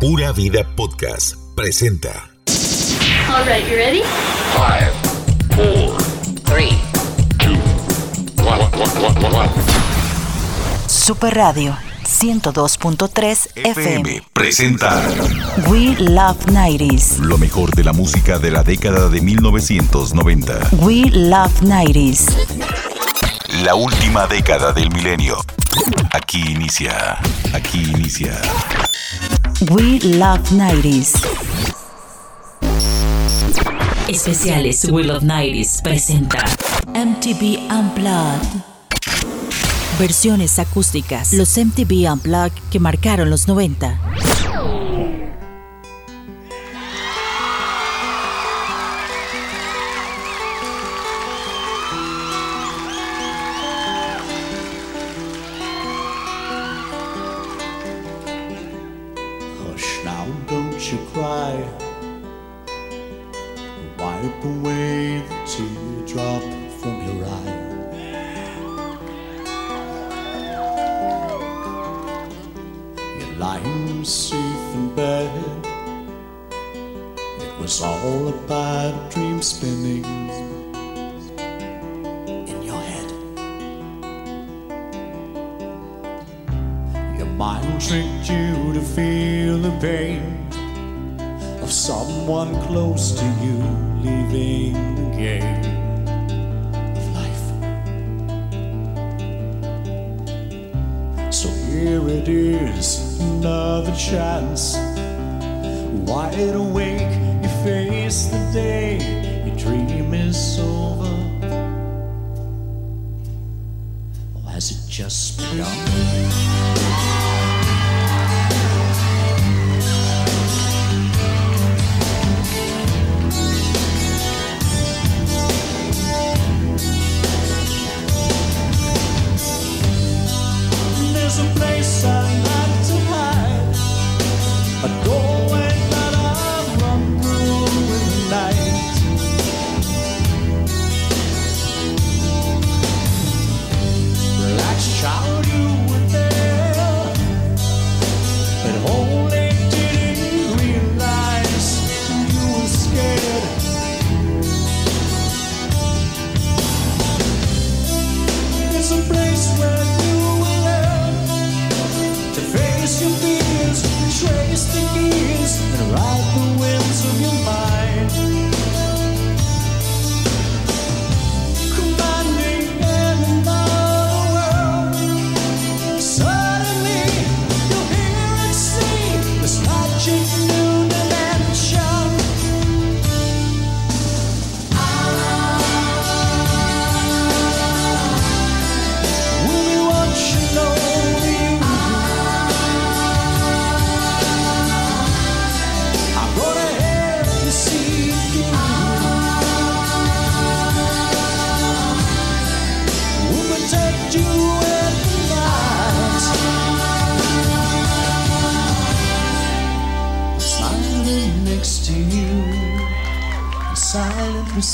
Pura Vida Podcast presenta. All right, you ready? Five, four, three, two, one, one, one, Super Radio 102.3 FM. FM presenta We Love 90s. Lo mejor de la música de la década de 1990. We Love 90s. La última década del milenio. Aquí inicia. Aquí inicia. We Love 90s. Especiales We Love 90s presenta MTV Unplugged. Versiones acústicas, los MTV Unplugged que marcaron los 90. here it is, another chance. Wide awake, you face the day, your dream is over. Or has it just begun?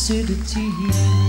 absurdity.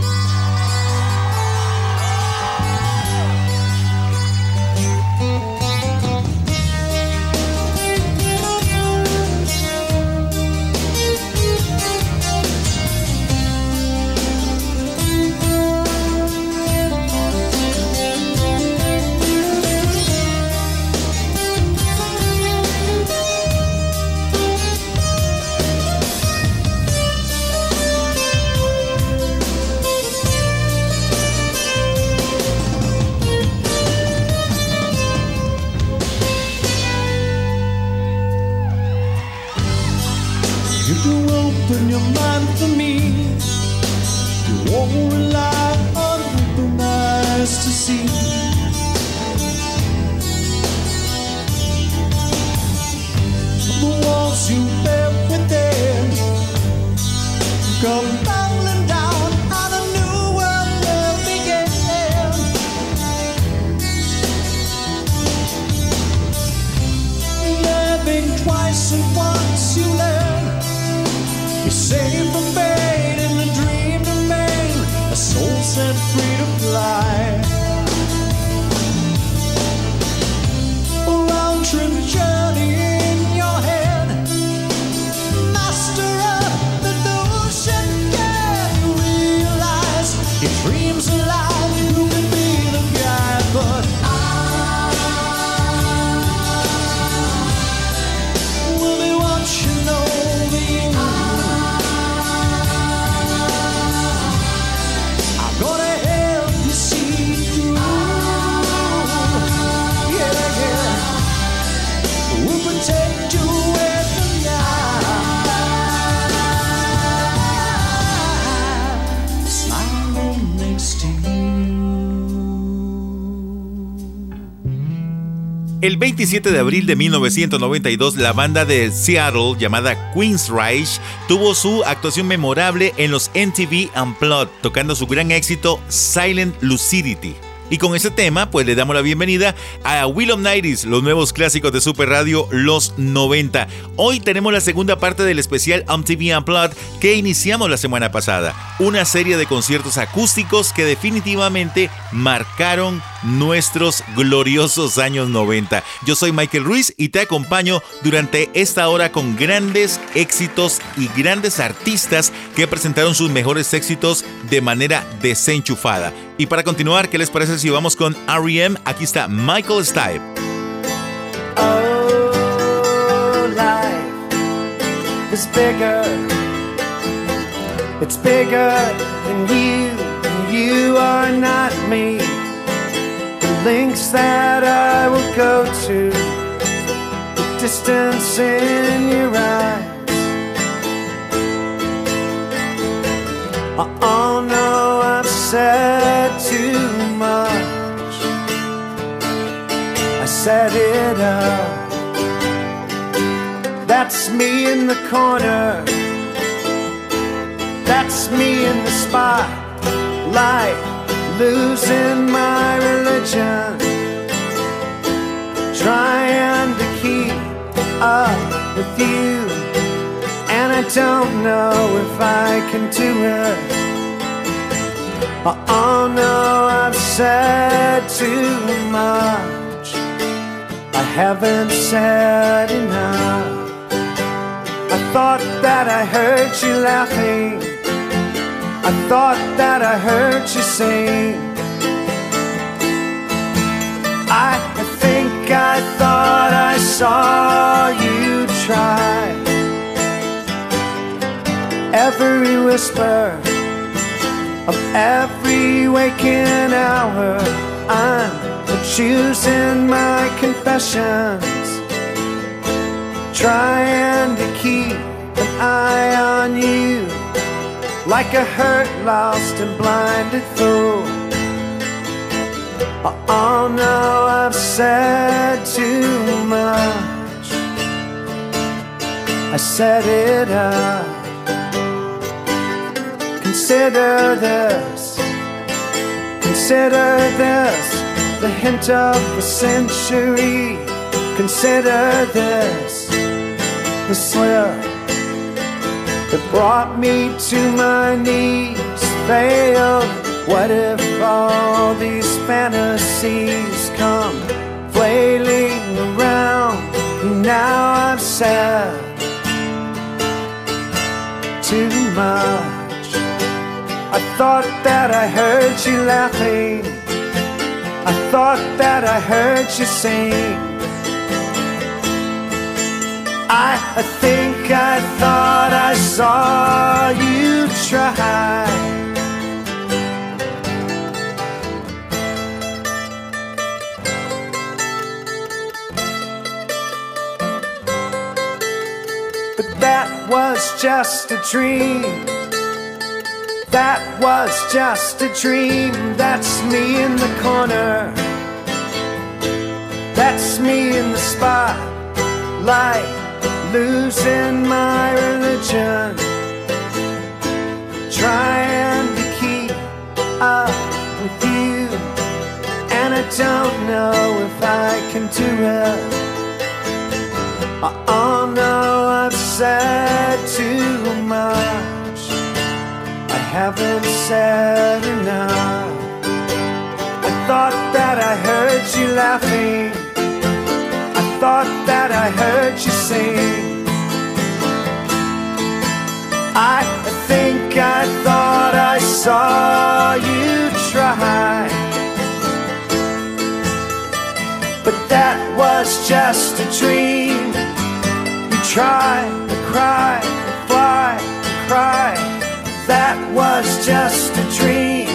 El 27 de abril de 1992, la banda de Seattle llamada Queensryche tuvo su actuación memorable en los MTV Unplugged, tocando su gran éxito Silent Lucidity. Y con este tema, pues le damos la bienvenida a Will of Nighties, los nuevos clásicos de Super Radio, los 90. Hoy tenemos la segunda parte del especial MTV Unplugged que iniciamos la semana pasada. Una serie de conciertos acústicos que definitivamente marcaron nuestros gloriosos años 90. Yo soy Michael Ruiz y te acompaño durante esta hora con grandes éxitos y grandes artistas que presentaron sus mejores éxitos de manera desenchufada. Y para continuar, ¿qué les parece si vamos con REM? Aquí está Michael Stipe. Oh, life is bigger. It's bigger than you, you are not me. The links that I will go to, the distance in your eyes. Oh no, I've said set it up. That's me in the corner. That's me in the spotlight, losing my religion. Trying to keep up with you. And I don't know if I can do it. Oh no, I've said too much. I haven't said enough. I thought that I heard you laughing. I thought that I heard you sing. I think I thought I saw you try. Every whisper of every waking hour, I'm choosing my confessions, trying to keep an eye on you, like a hurt, lost, and blinded fool. Oh no, I've said too much. I set it up. Consider this, consider this, the hint of a century. Consider this, the slip that brought me to my knees failed. What if all these fantasies come flailing around? Now I've said too much. I thought that I heard you laughing. I thought that I heard you sing. I think I thought I saw you try. But that was just a dream. That was just a dream. That's me in the corner. That's me in the spotlight, losing my religion. Trying to keep up with you. And I don't know if I can do it. Oh no, I've said too much. Haven't said enough. I thought that I heard you laughing. I thought that I heard you sing. I think I thought I saw you try. But that was just a dream. You try to cry, to fly, to cry. That was just a dream,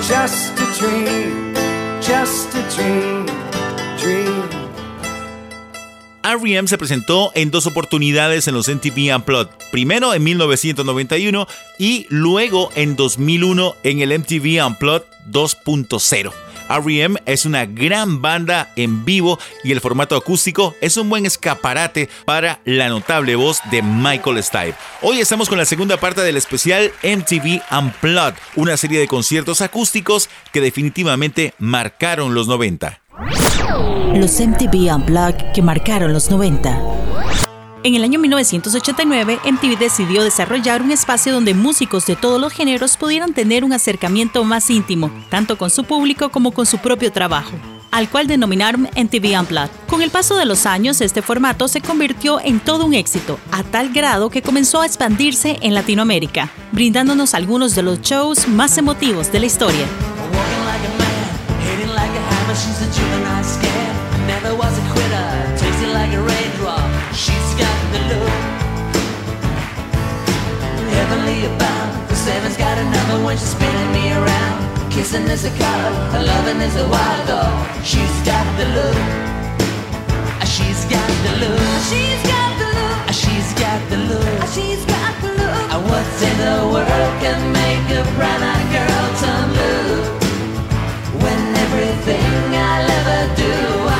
just a dream, just a dream, dream. R.E.M. se presentó en dos oportunidades en los MTV Unplugged, primero en 1991 y luego en 2001 en el MTV Unplugged 2.0. REM es una gran banda en vivo y el formato acústico es un buen escaparate para la notable voz de Michael Stipe. Hoy estamos con la segunda parte del especial MTV Unplugged, una serie de conciertos acústicos que definitivamente marcaron los 90. Los MTV Unplugged que marcaron los 90. En el año 1989, MTV decidió desarrollar un espacio donde músicos de todos los géneros pudieran tener un acercamiento más íntimo, tanto con su público como con su propio trabajo al cual denominaron MTV Unplugged. Con el paso de los años, este formato se convirtió en todo un éxito, a tal grado que comenzó a expandirse en Latinoamérica, brindándonos algunos de los shows más emotivos de la historia. Seven's got another when she's spinning me around. Kissing is a color, loving is a wild dog. She's got the look. Ah, she's got the look. Ah, she's got the look. Ah, she's got the look. She's got the look. What's in the world can make a brown-eyed girl turn blue? When everything I'll ever do,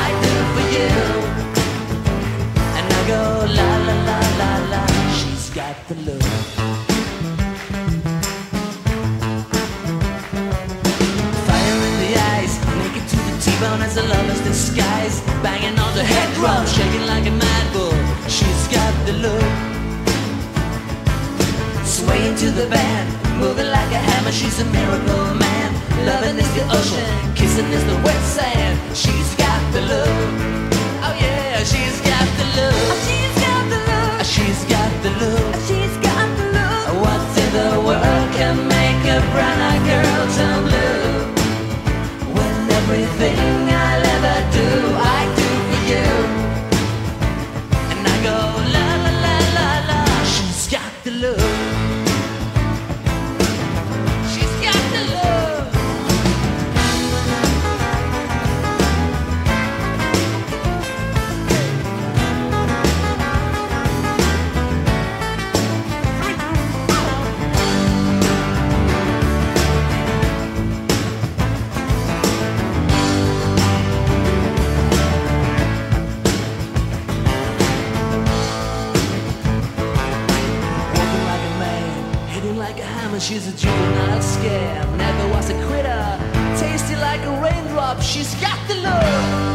I do for you. And I go la la la la la. She's got the look. T-bone as a lover's disguise. Banging on the head drum, shaking like a mad bull. She's got the look. Swaying to the band, moving like a hammer She's a miracle man. Loving is the ocean, kissing is the wet sand. She's got the look. Oh yeah, she's got the look. Oh, she's got the look. Oh, she's got the look. Oh, she's got the look. What in the world can make a brown-eyed girl? Everything she's a juvenile scam. Never was a quitter, tasty like a raindrop. She's got the look,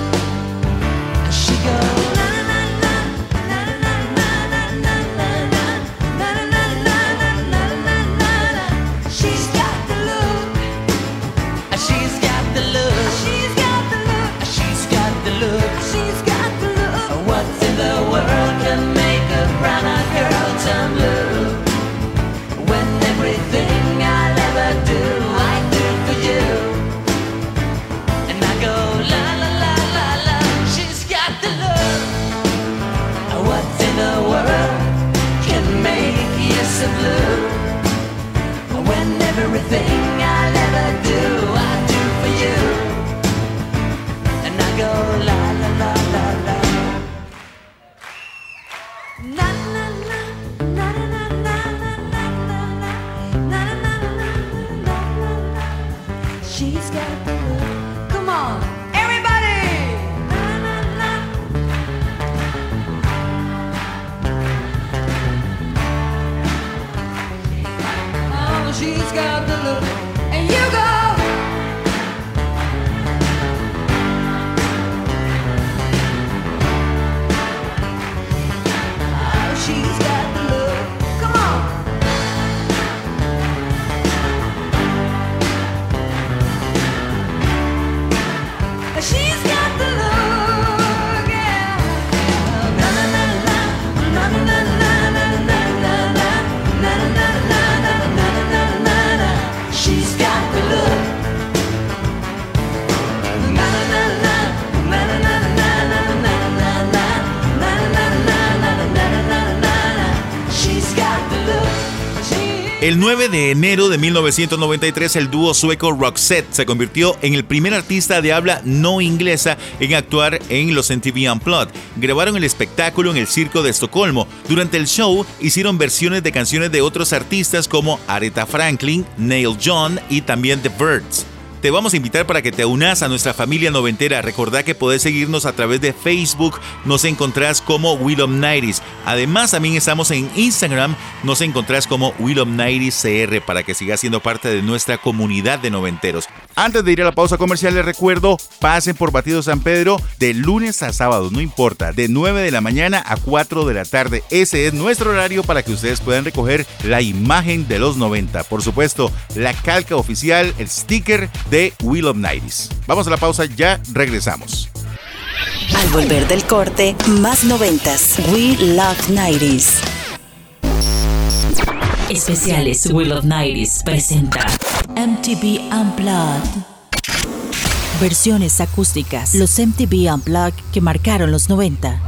El 9 de enero de 1993, el dúo sueco Roxette se convirtió en el primer artista de habla no inglesa en actuar en los MTV Unplugged. Grabaron el espectáculo en el Circo de Estocolmo. Durante el show hicieron versiones de canciones de otros artistas como Aretha Franklin, Neil John y también The Birds. Te vamos a invitar para que te unas a nuestra familia noventera. Recordá que podés seguirnos a través de Facebook, nos encontrás como Will of Nighties. Además, también estamos en Instagram, nos encontrás como Will of Nighties CR para que sigas siendo parte de nuestra comunidad de noventeros. Antes de ir a la pausa comercial, les recuerdo, pasen por Batido San Pedro de lunes a sábado, no importa, de 9 de la mañana a 4 de la tarde. Ese es nuestro horario para que ustedes puedan recoger la imagen de los 90. Por supuesto, la calca oficial, el sticker de Will of Nighties. Vamos a la pausa, ya regresamos. Al volver del corte, más noventas. We Love 90s. Especiales Will of Nighties presenta MTV Unplugged. Versiones acústicas. Los MTV Unplugged que marcaron los 90.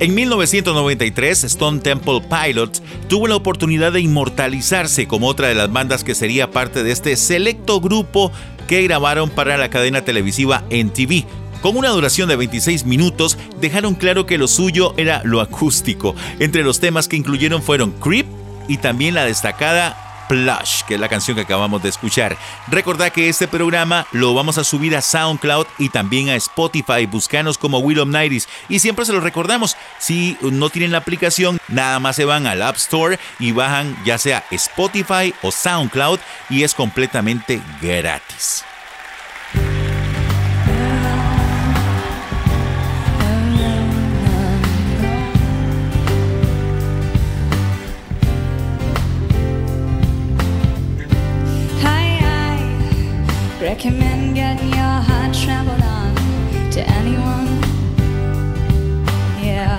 En 1993, Stone Temple Pilots tuvo la oportunidad de inmortalizarse como otra de las bandas que sería parte de este selecto grupo que grabaron para la cadena televisiva NTV. Con una duración de 26 minutos, dejaron claro que lo suyo era lo acústico. Entre los temas que incluyeron fueron Creep y también la destacada Plush, que es la canción que acabamos de escuchar. Recordad que este programa lo vamos a subir a SoundCloud y también a Spotify. Buscanos como Will of. Y siempre se lo recordamos, si no tienen la aplicación, nada más se van al App Store y bajan ya sea Spotify o SoundCloud y es completamente gratis. Recommend getting your heart trampled on to anyone. Yeah.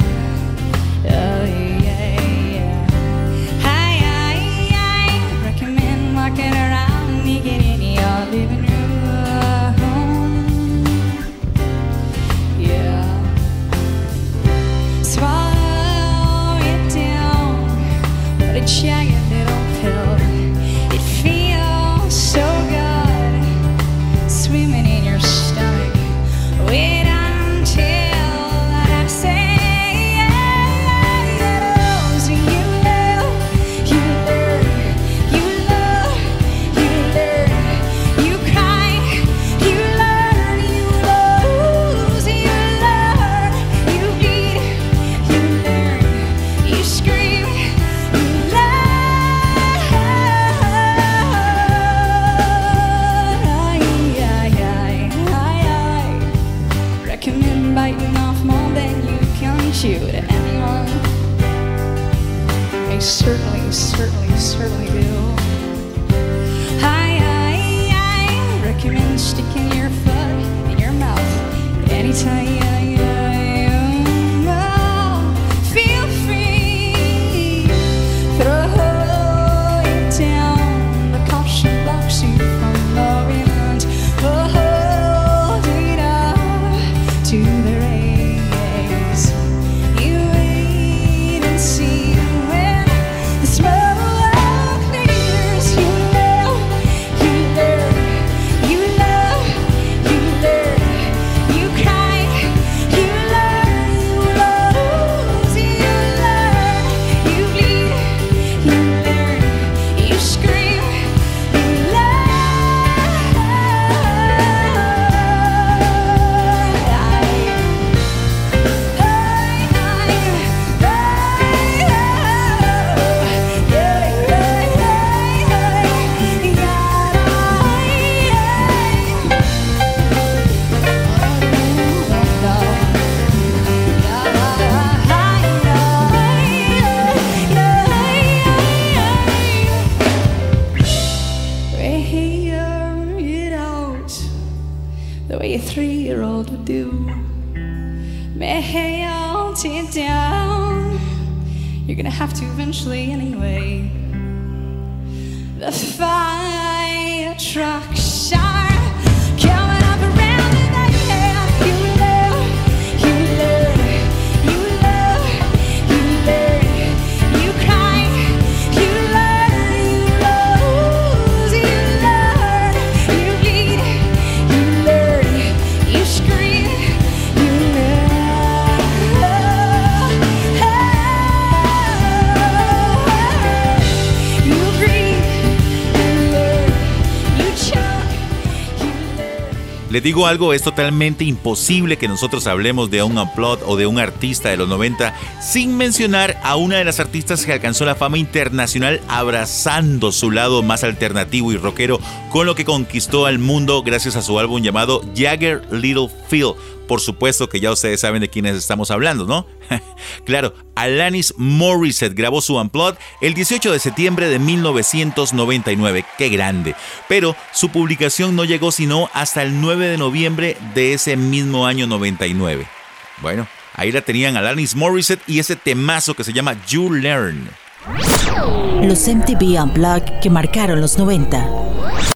Oh, yeah, yeah. Recommend walking around naked in your living room. Yeah. Swallow it down, but a It down. You're gonna have to eventually anyway. The fire trucks Les digo algo, es totalmente imposible que nosotros hablemos de un upload o de un artista de los 90 sin mencionar a una de las artistas que alcanzó la fama internacional abrazando su lado más alternativo y rockero con lo que conquistó al mundo gracias a su álbum llamado Jagger Little Phil. Por supuesto que ya ustedes saben de quiénes estamos hablando, ¿no? claro, Alanis Morissette grabó su Unplugged el 18 de septiembre de 1999. ¡Qué grande! Pero su publicación no llegó sino hasta el 9 de noviembre de ese mismo año 99. Bueno, ahí la tenían Alanis Morissette y ese temazo que se llama You Learn. Los MTV Unplugged que marcaron los 90.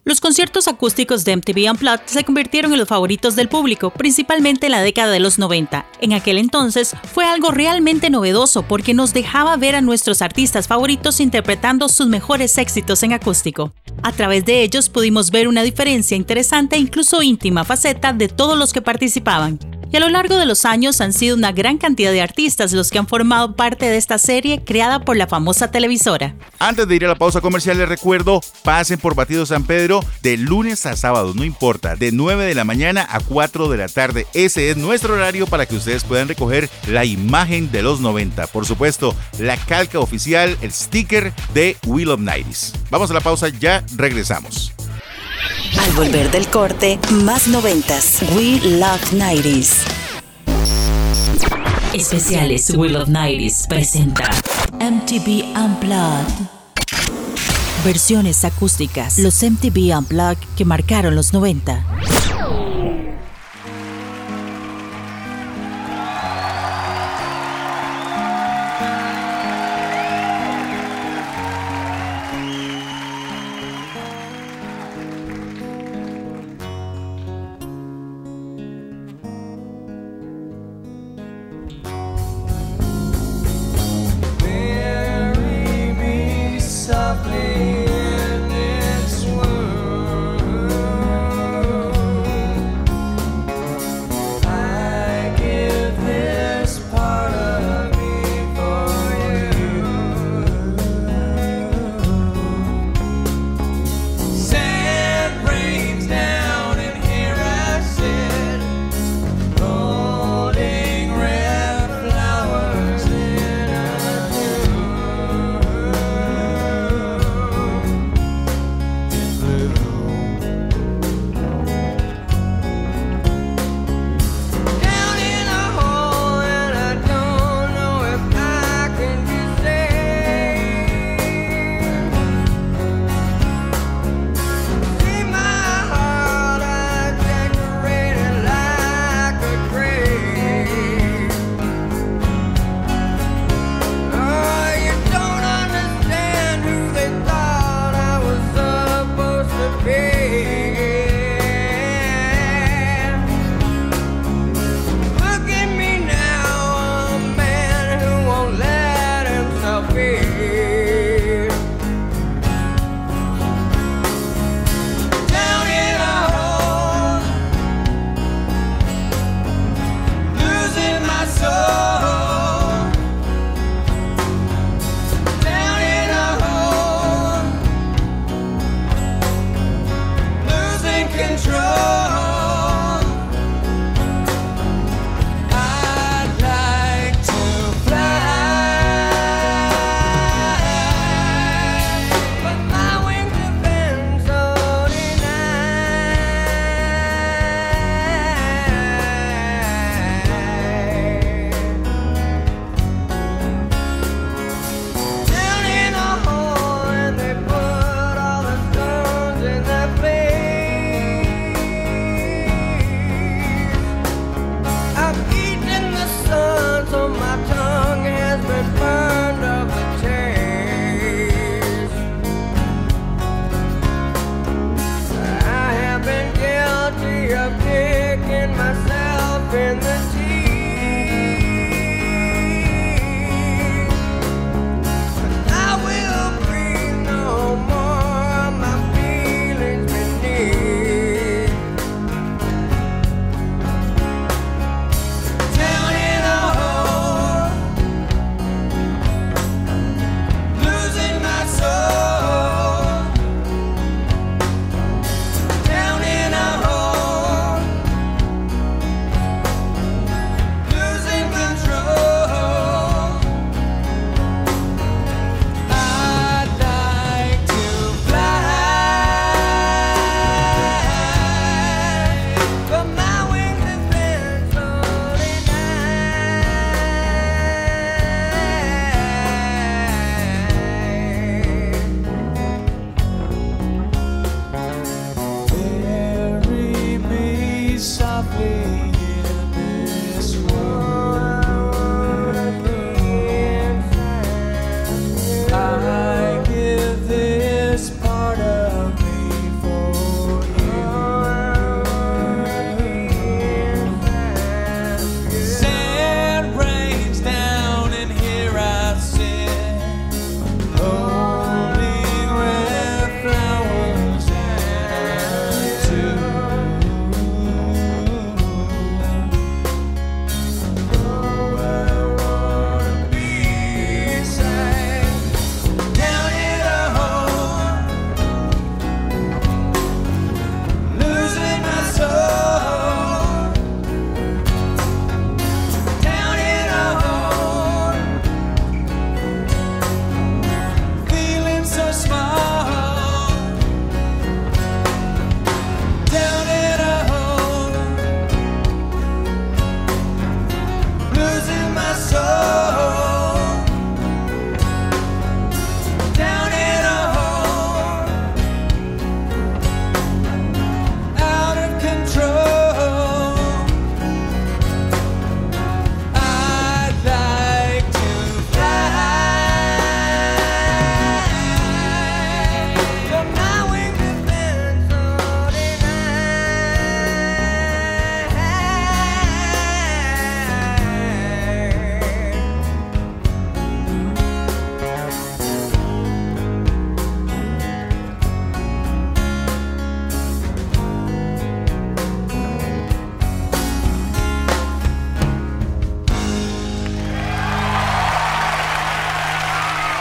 Los conciertos acústicos de MTV Unplugged se convirtieron en los favoritos del público, principalmente en la década de los 90. En aquel entonces fue algo realmente novedoso porque nos dejaba ver a nuestros artistas favoritos interpretando sus mejores éxitos en acústico. A través de ellos pudimos ver una diferencia interesante e incluso íntima faceta de todos los que participaban. Y a lo largo de los años han sido una gran cantidad de artistas los que han formado parte de esta serie creada por la famosa televisora. Antes de ir a la pausa comercial les recuerdo, pasen por Batido San Pedro de lunes a sábado, no importa, de 9 de la mañana a 4 de la tarde. Ese es nuestro horario para que ustedes puedan recoger la imagen de los 90. Por supuesto, la calca oficial, el sticker de Wheel of Nights. Vamos a la pausa, ya regresamos. Al volver del corte, más noventas. We Love 90s. Especiales Will of Nights presenta MTV Unplugged. Versiones acústicas. Los MTV Unplugged que marcaron los 90.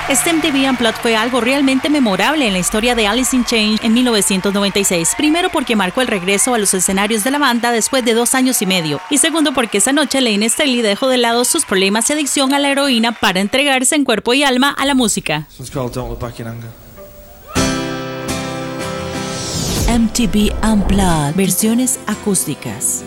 Este MTV Unplugged fue algo realmente memorable en la historia de Alice in Chains en 1996. Primero porque marcó el regreso a los escenarios de la banda después de dos años y medio. Y segundo porque esa noche Lane Staley dejó de lado sus problemas de adicción a la heroína para entregarse en cuerpo y alma a la música. MTV Unplugged, versiones acústicas.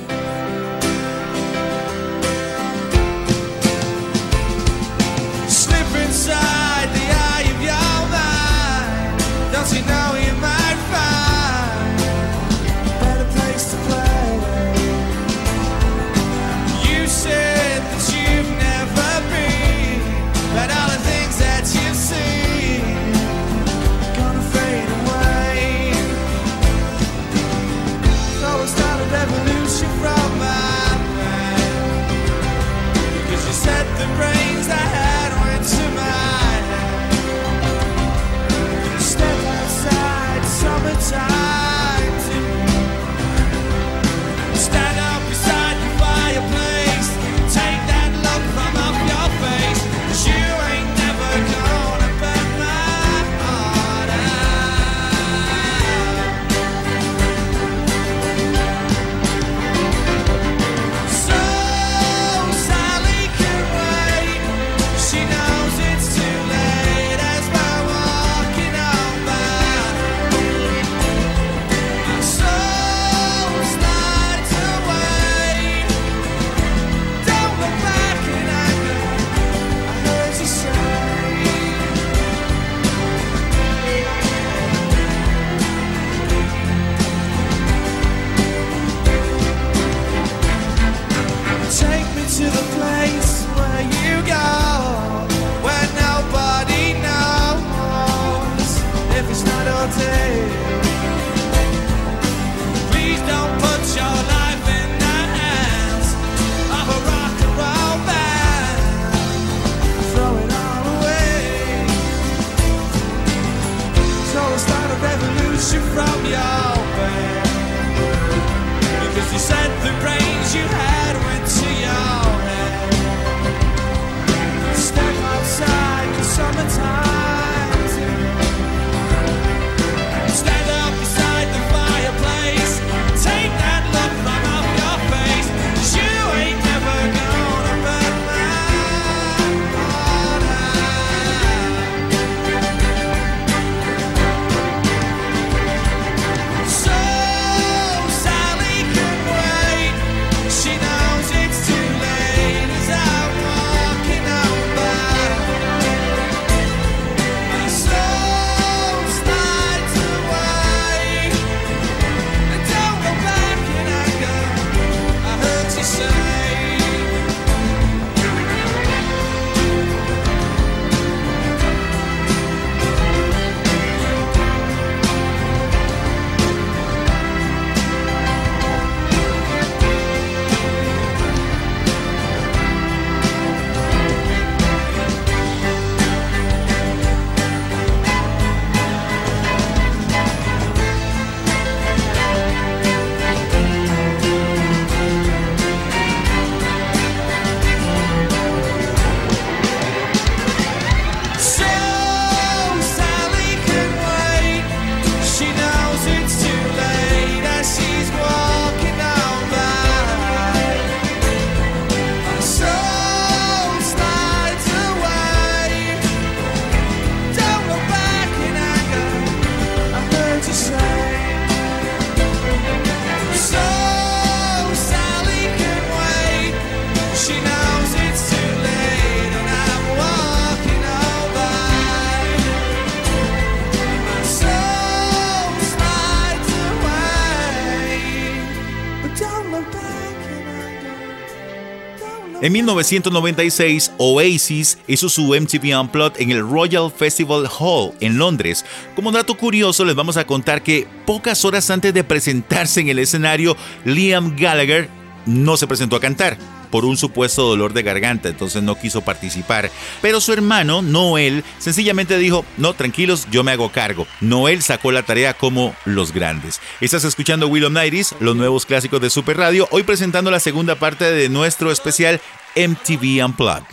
1996, Oasis hizo su MTV Unplugged en el Royal Festival Hall en Londres. Como dato curioso, les vamos a contar que pocas horas antes de presentarse en el escenario, Liam Gallagher no se presentó a cantar por un supuesto dolor de garganta, entonces no quiso participar. Pero su hermano, Noel, sencillamente dijo, no, tranquilos, yo me hago cargo. Noel sacó la tarea como los grandes. Estás escuchando Willow Nighties, los nuevos clásicos de Super Radio, hoy presentando la segunda parte de nuestro especial MTV Unplugged.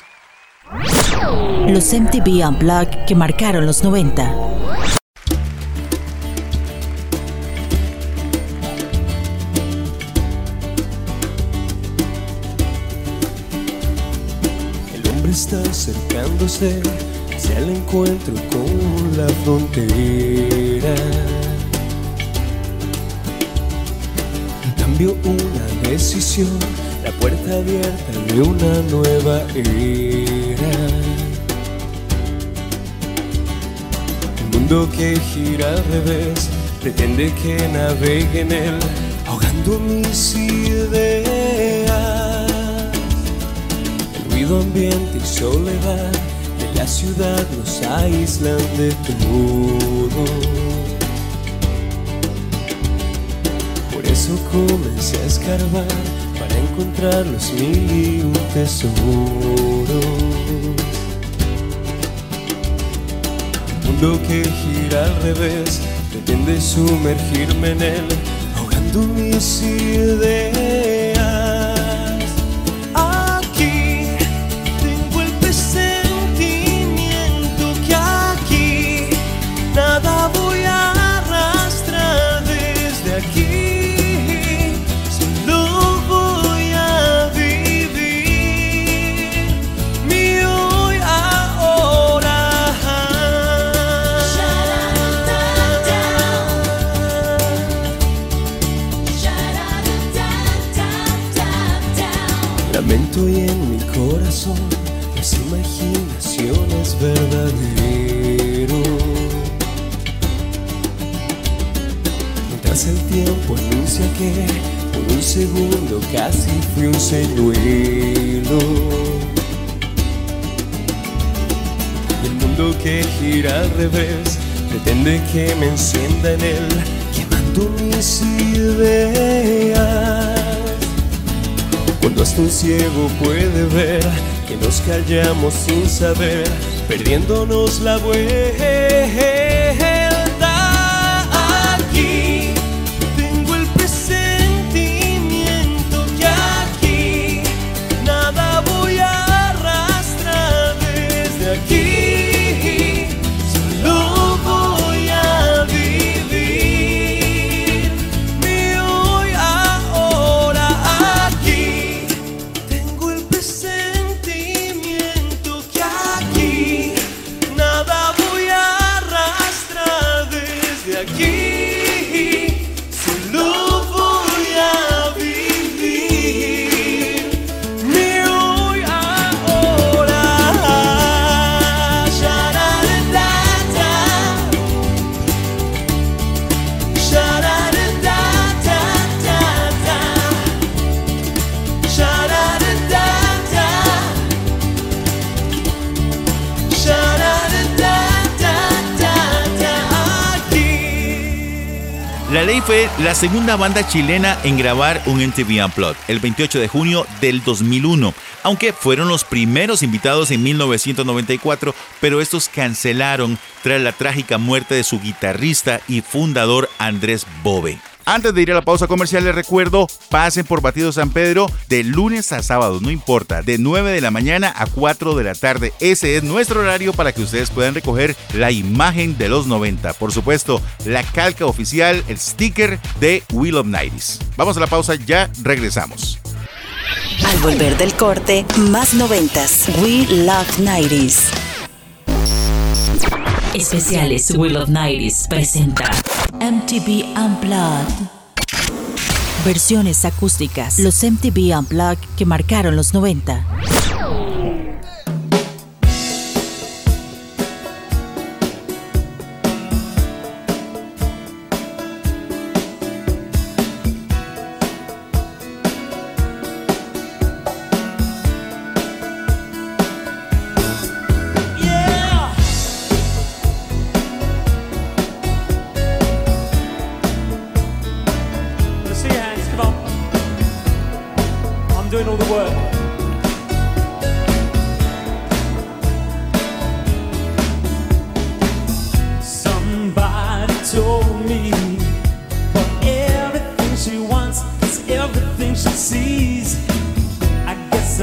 Los MTV Unplugged que marcaron los 90. El hombre está acercándose hacia el encuentro con la frontera. Cambio una decisión, la puerta abierta de una nueva era. El mundo que gira al revés pretende que navegue en él, ahogando mis ideas. El ruido ambiente y soledad de la ciudad nos aíslan de todo. Por eso comencé a escarbar encontrar los mil y un tesoros. El mundo que gira al revés pretende sumergirme en él, ahogando mis ideas. Y en mi corazón las imaginaciones verdadero. Mientras el tiempo anuncia que por un segundo casi fui un señuelo. Y el mundo que gira al revés pretende que me encienda en él, quemando mis ideas. Cuando hasta un ciego puede ver que nos callamos sin saber, perdiéndonos la vuelta. La Ley fue la segunda banda chilena en grabar un MTV Unplugged el 28 de junio del 2001, aunque fueron los primeros invitados en 1994, pero estos cancelaron tras la trágica muerte de su guitarrista y fundador Andrés Bove. Antes de ir a la pausa comercial les recuerdo, pasen por Batido San Pedro de lunes a sábado, no importa, de 9 de la mañana a 4 de la tarde. Ese es nuestro horario para que ustedes puedan recoger la imagen de los 90. Por supuesto, la calca oficial, el sticker de Will of Nighties. Vamos a la pausa, ya regresamos. Al volver del corte, más noventas. We Love 90s. Especiales Will of Nighties presenta MTV Unplugged. Versiones acústicas. Los MTV Unplugged que marcaron los 90.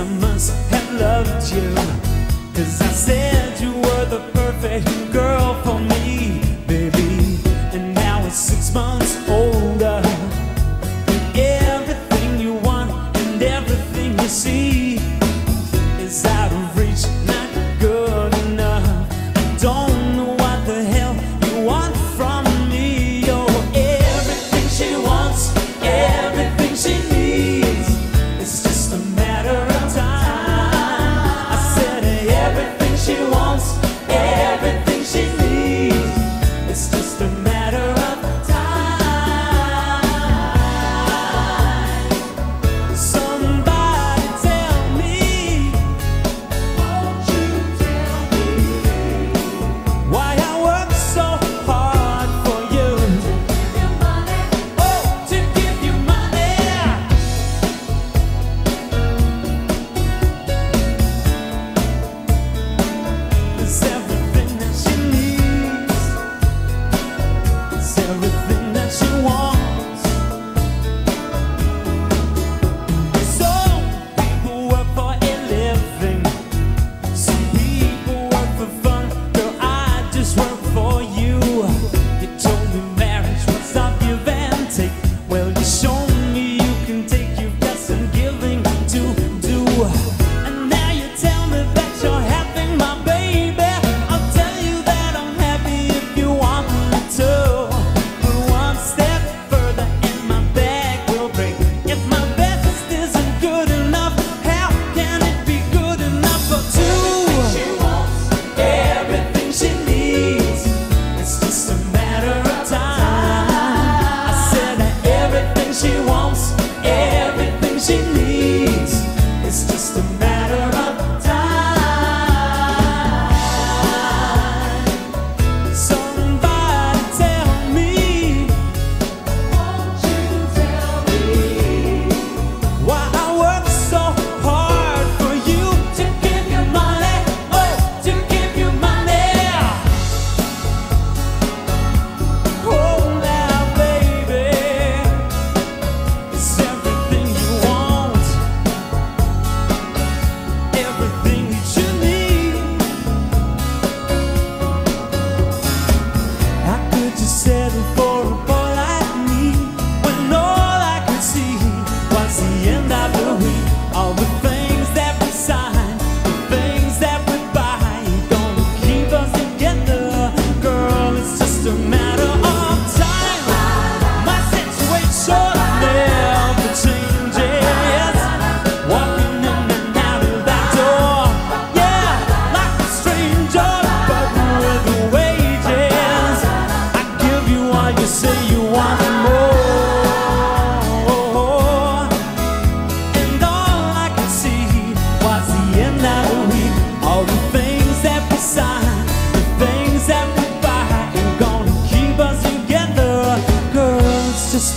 I must have loved you. Cause I said you were the perfect girl for me.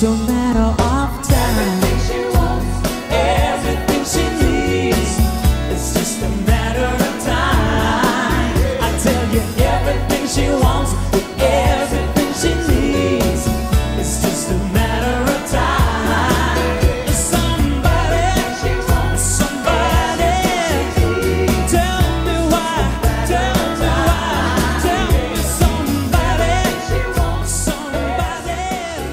don't matter.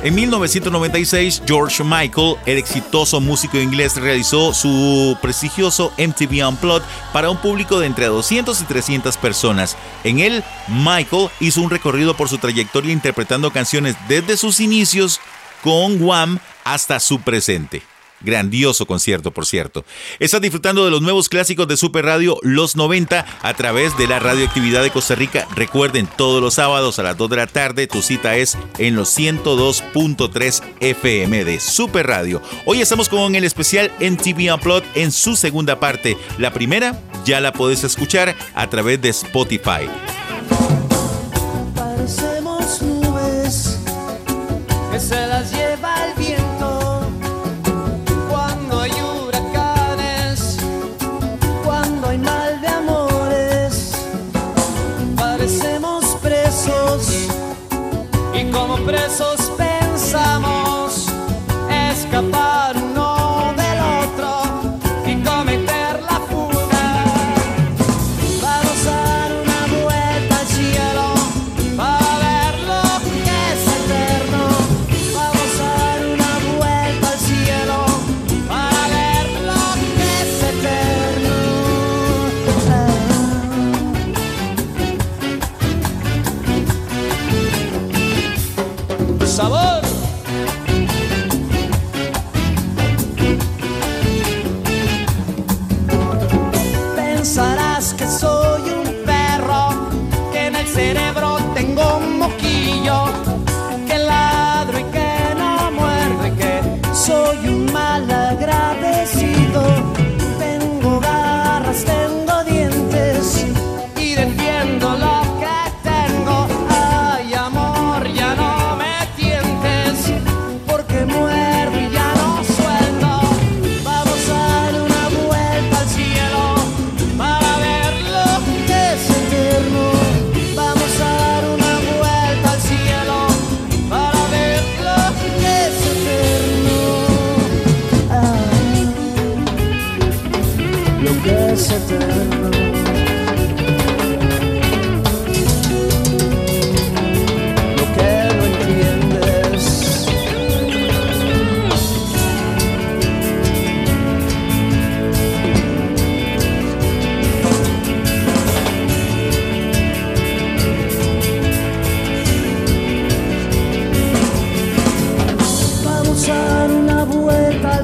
En 1996, George Michael, el exitoso músico inglés, realizó su prestigioso MTV Unplugged para un público de entre 200 y 300 personas. En él, Michael hizo un recorrido por su trayectoria interpretando canciones desde sus inicios con Wham hasta su presente. Grandioso concierto, por cierto. Estás disfrutando de los nuevos clásicos de Super Radio Los 90 a través de la radioactividad de Costa Rica. Recuerden, todos los sábados a las 2 de la tarde tu cita es en los 102.3 FM de Super Radio. Hoy estamos con el especial MTV Unplugged en su segunda parte. La primera ya la podés escuchar a través de Spotify.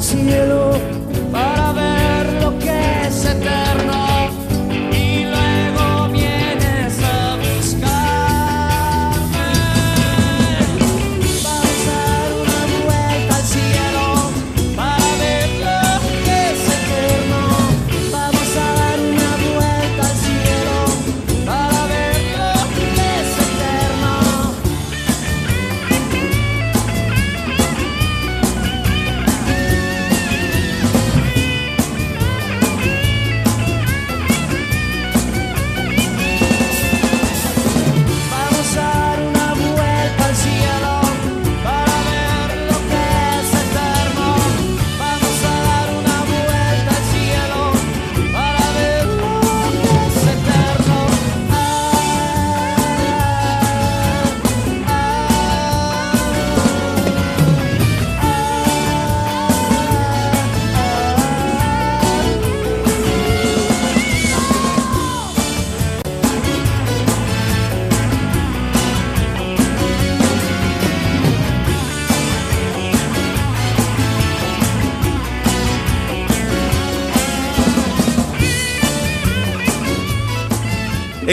cielo.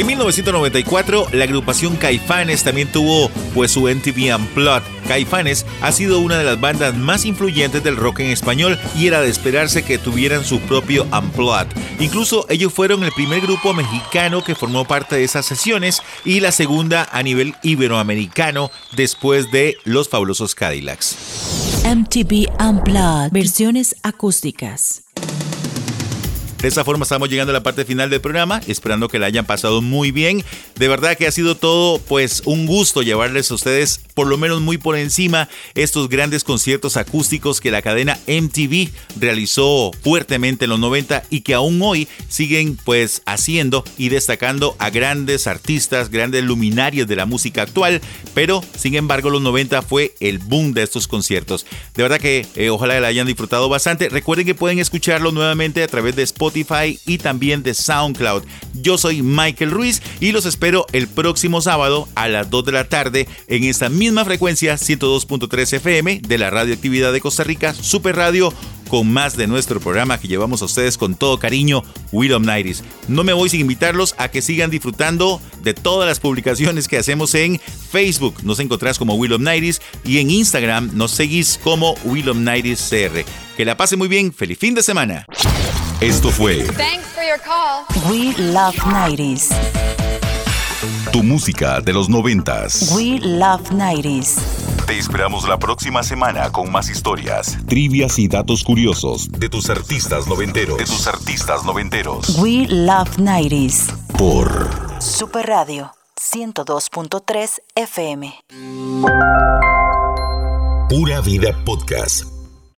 En 1994, la agrupación Caifanes también tuvo pues su MTV Unplugged. Caifanes ha sido una de las bandas más influyentes del rock en español y era de esperarse que tuvieran su propio Unplugged. Incluso ellos fueron el primer grupo mexicano que formó parte de esas sesiones y la segunda a nivel iberoamericano después de Los Fabulosos Cadillacs. MTV Unplugged, versiones acústicas. De esta forma estamos llegando a la parte final del programa, esperando que la hayan pasado muy bien. De verdad que ha sido todo pues un gusto llevarles a ustedes por lo menos muy por encima estos grandes conciertos acústicos que la cadena MTV realizó fuertemente en los 90 y que aún hoy siguen pues haciendo y destacando a grandes artistas, grandes luminarios de la música actual, pero sin embargo los 90 fue el boom de estos conciertos. De verdad que eh, ojalá la hayan disfrutado bastante. Recuerden que pueden escucharlo nuevamente a través de Spotify y también de SoundCloud. Yo soy Michael Ruiz y los espero el próximo sábado a las 2 de la tarde en esta misma frecuencia 102.3 FM de la Radioactividad de Costa Rica, Super Radio con más de nuestro programa que llevamos a ustedes con todo cariño, Will Nighties. No me voy sin invitarlos a que sigan disfrutando de todas las publicaciones que hacemos en Facebook. Nos encontrás como Will Nighties y en Instagram nos seguís como Will Nighties CR. Que la pase muy bien, feliz fin de semana. Esto fue Thanks for your call. We Love 90s. Tu música de los noventas. We Love 90s. Te esperamos la próxima semana con más historias, trivias y datos curiosos de tus artistas noventeros. De tus artistas noventeros. We Love 90s. Por Super Radio 102.3 FM. Pura Vida Podcast.